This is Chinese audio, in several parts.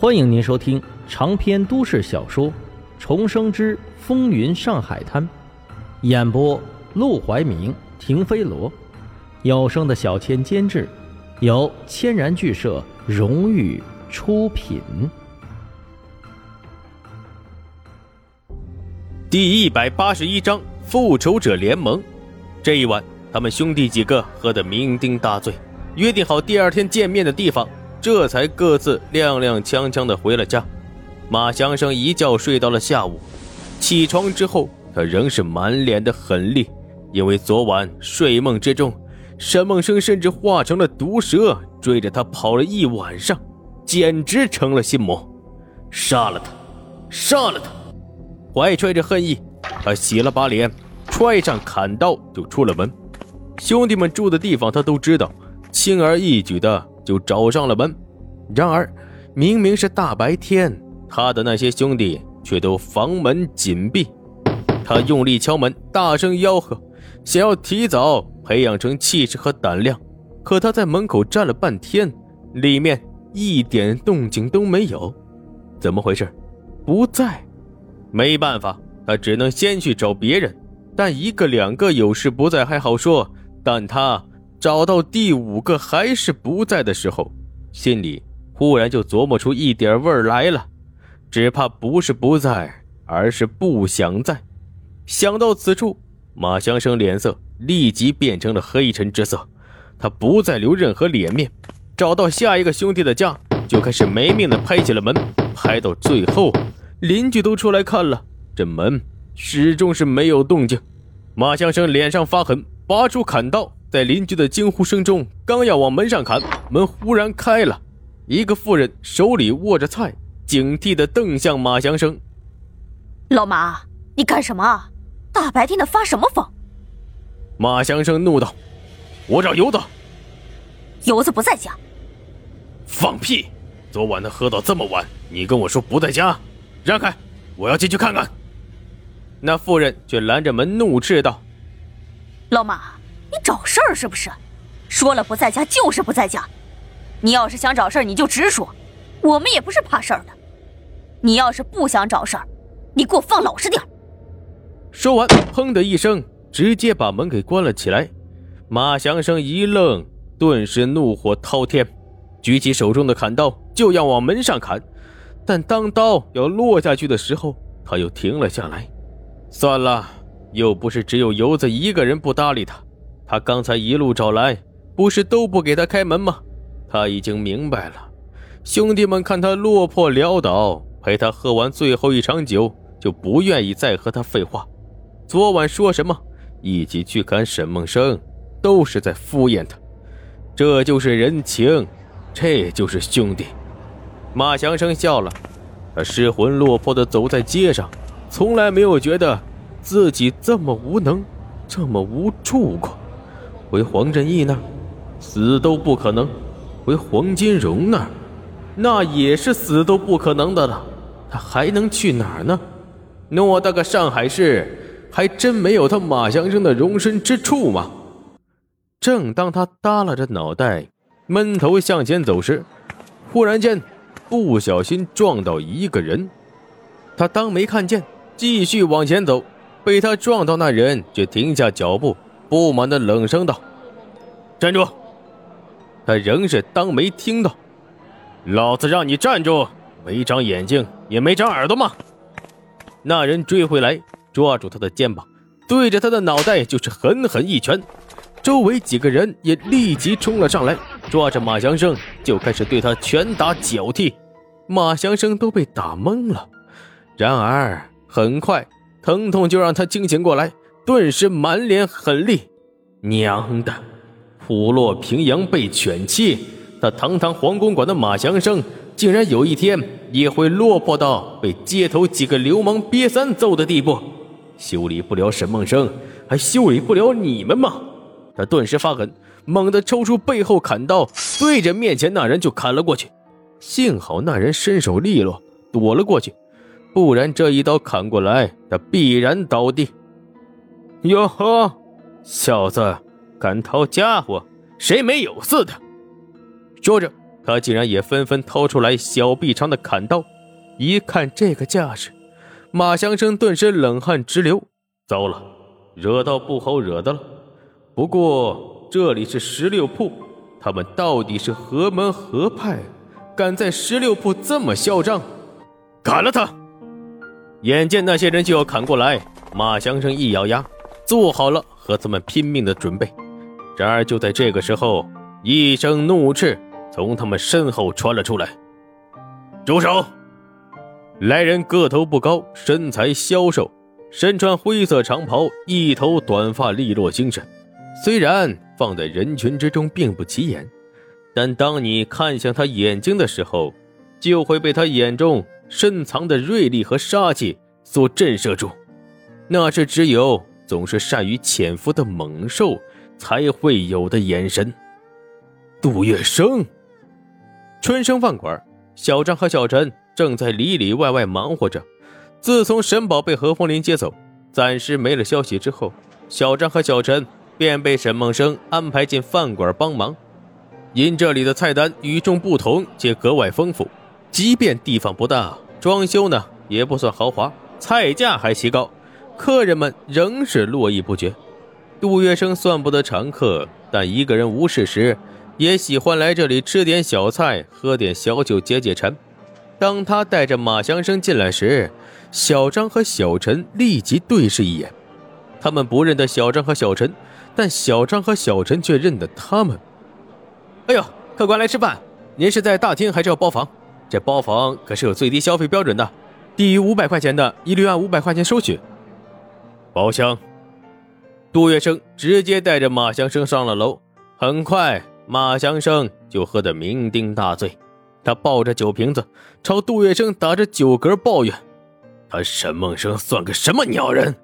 欢迎您收听长篇都市小说《重生之风云上海滩》，演播：陆怀明、停飞罗，有声的小千监制，由千然剧社荣誉出品。第一百八十一章复仇者联盟。这一晚，他们兄弟几个喝得酩酊大醉，约定好第二天见面的地方。这才各自踉踉跄跄的回了家。马祥生一觉睡到了下午，起床之后，他仍是满脸的狠戾，因为昨晚睡梦之中，沈梦生甚至化成了毒蛇，追着他跑了一晚上，简直成了心魔。杀了他，杀了他！怀揣着恨意，他洗了把脸，揣上砍刀就出了门。兄弟们住的地方他都知道，轻而易举的。就找上了门，然而明明是大白天，他的那些兄弟却都房门紧闭。他用力敲门，大声吆喝，想要提早培养成气势和胆量。可他在门口站了半天，里面一点动静都没有。怎么回事？不在。没办法，他只能先去找别人。但一个两个有事不在还好说，但他……找到第五个还是不在的时候，心里忽然就琢磨出一点味儿来了，只怕不是不在，而是不想在。想到此处，马祥生脸色立即变成了黑沉之色，他不再留任何脸面，找到下一个兄弟的家，就开始没命的拍起了门，拍到最后，邻居都出来看了，这门始终是没有动静。马祥生脸上发狠，拔出砍刀。在邻居的惊呼声中，刚要往门上砍，门忽然开了，一个妇人手里握着菜，警惕地瞪向马祥生。老马，你干什么？大白天的发什么疯？马祥生怒道：“我找游子。”游子不在家。放屁！昨晚他喝到这么晚，你跟我说不在家？让开！我要进去看看。那妇人却拦着门，怒斥道：“老马。”你找事儿是不是？说了不在家就是不在家。你要是想找事儿，你就直说，我们也不是怕事儿的。你要是不想找事儿，你给我放老实点说完，砰的一声，直接把门给关了起来。马祥生一愣，顿时怒火滔天，举起手中的砍刀就要往门上砍。但当刀要落下去的时候，他又停了下来。算了，又不是只有游子一个人不搭理他。他刚才一路找来，不是都不给他开门吗？他已经明白了。兄弟们看他落魄潦倒，陪他喝完最后一场酒，就不愿意再和他废话。昨晚说什么一起去看沈梦生，都是在敷衍他。这就是人情，这就是兄弟。马祥生笑了，他失魂落魄的走在街上，从来没有觉得自己这么无能，这么无助过。回黄振义那儿，死都不可能；回黄金荣那儿，那也是死都不可能的了。他还能去哪儿呢？偌大个上海市，还真没有他马祥生的容身之处吗？正当他耷拉着脑袋，闷头向前走时，忽然间不小心撞到一个人。他当没看见，继续往前走，被他撞到那人却停下脚步。不满的冷声道：“站住！”他仍是当没听到。老子让你站住！没长眼睛也没长耳朵吗？那人追回来，抓住他的肩膀，对着他的脑袋就是狠狠一拳。周围几个人也立即冲了上来，抓着马祥生就开始对他拳打脚踢。马祥生都被打懵了。然而很快，疼痛就让他清醒过来。顿时满脸狠戾，娘的，虎落平阳被犬欺，他堂堂黄公馆的马祥生，竟然有一天也会落魄到被街头几个流氓瘪三揍的地步？修理不了沈梦生，还修理不了你们吗？他顿时发狠，猛地抽出背后砍刀，对着面前那人就砍了过去。幸好那人身手利落，躲了过去，不然这一刀砍过来，他必然倒地。哟呵，小子，敢掏家伙，谁没有似的？说着，他竟然也纷纷掏出来小臂长的砍刀。一看这个架势，马祥生顿时冷汗直流。糟了，惹到不好惹的了。不过这里是十六铺，他们到底是何门何派，敢在十六铺这么嚣张？砍了他！眼见那些人就要砍过来，马祥生一咬牙，做好了和他们拼命的准备。然而就在这个时候，一声怒斥从他们身后传了出来：“住手！”来人个头不高，身材消瘦，身穿灰色长袍，一头短发利落精神。虽然放在人群之中并不起眼，但当你看向他眼睛的时候，就会被他眼中深藏的锐利和杀气所震慑住。那是只有总是善于潜伏的猛兽才会有的眼神。杜月笙，春生饭馆，小张和小陈。正在里里外外忙活着。自从沈宝被何风林接走，暂时没了消息之后，小张和小陈便被沈梦生安排进饭馆帮忙。因这里的菜单与众不同且格外丰富，即便地方不大，装修呢也不算豪华，菜价还奇高，客人们仍是络绎不绝。杜月笙算不得常客，但一个人无事时，也喜欢来这里吃点小菜，喝点小酒解解馋。当他带着马祥生进来时，小张和小陈立即对视一眼。他们不认得小张和小陈，但小张和小陈却认得他们。哎呦，客官来吃饭，您是在大厅还是要包房？这包房可是有最低消费标准的，低于五百块钱的，一律按五百块钱收取。包厢。杜月笙直接带着马祥生上了楼。很快，马祥生就喝得酩酊大醉。他抱着酒瓶子，朝杜月笙打着酒嗝抱怨：“他沈梦生算个什么鸟人，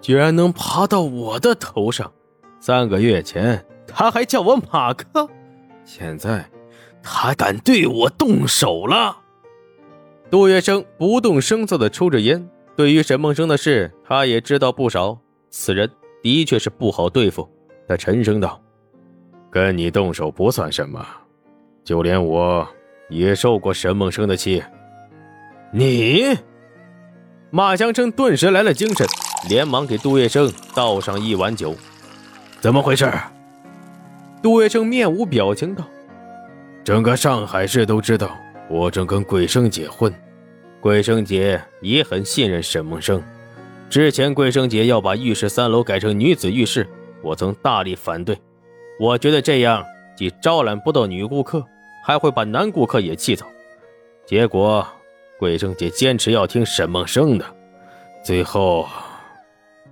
居然能爬到我的头上？三个月前他还叫我马哥，现在他敢对我动手了。”杜月笙不动声色地抽着烟。对于沈梦生的事，他也知道不少。此人的确是不好对付。他沉声道：“跟你动手不算什么，就连我……”也受过沈梦生的气，你马祥生顿时来了精神，连忙给杜月笙倒上一碗酒。怎么回事？杜月笙面无表情道：“整个上海市都知道我正跟桂生结婚，桂生姐也很信任沈梦生。之前桂生姐要把浴室三楼改成女子浴室，我曾大力反对。我觉得这样既招揽不到女顾客。”还会把男顾客也气走，结果桂生姐坚持要听沈梦生的，最后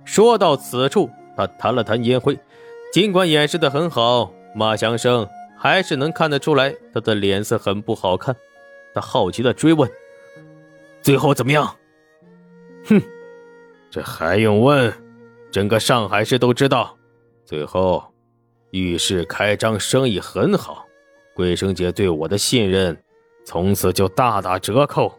说到此处，他弹了弹烟灰，尽管掩饰的很好，马祥生还是能看得出来他的脸色很不好看。他好奇的追问：“最后怎么样？”哼，这还用问？整个上海市都知道，最后浴室开张，生意很好。桂生姐对我的信任，从此就大打折扣。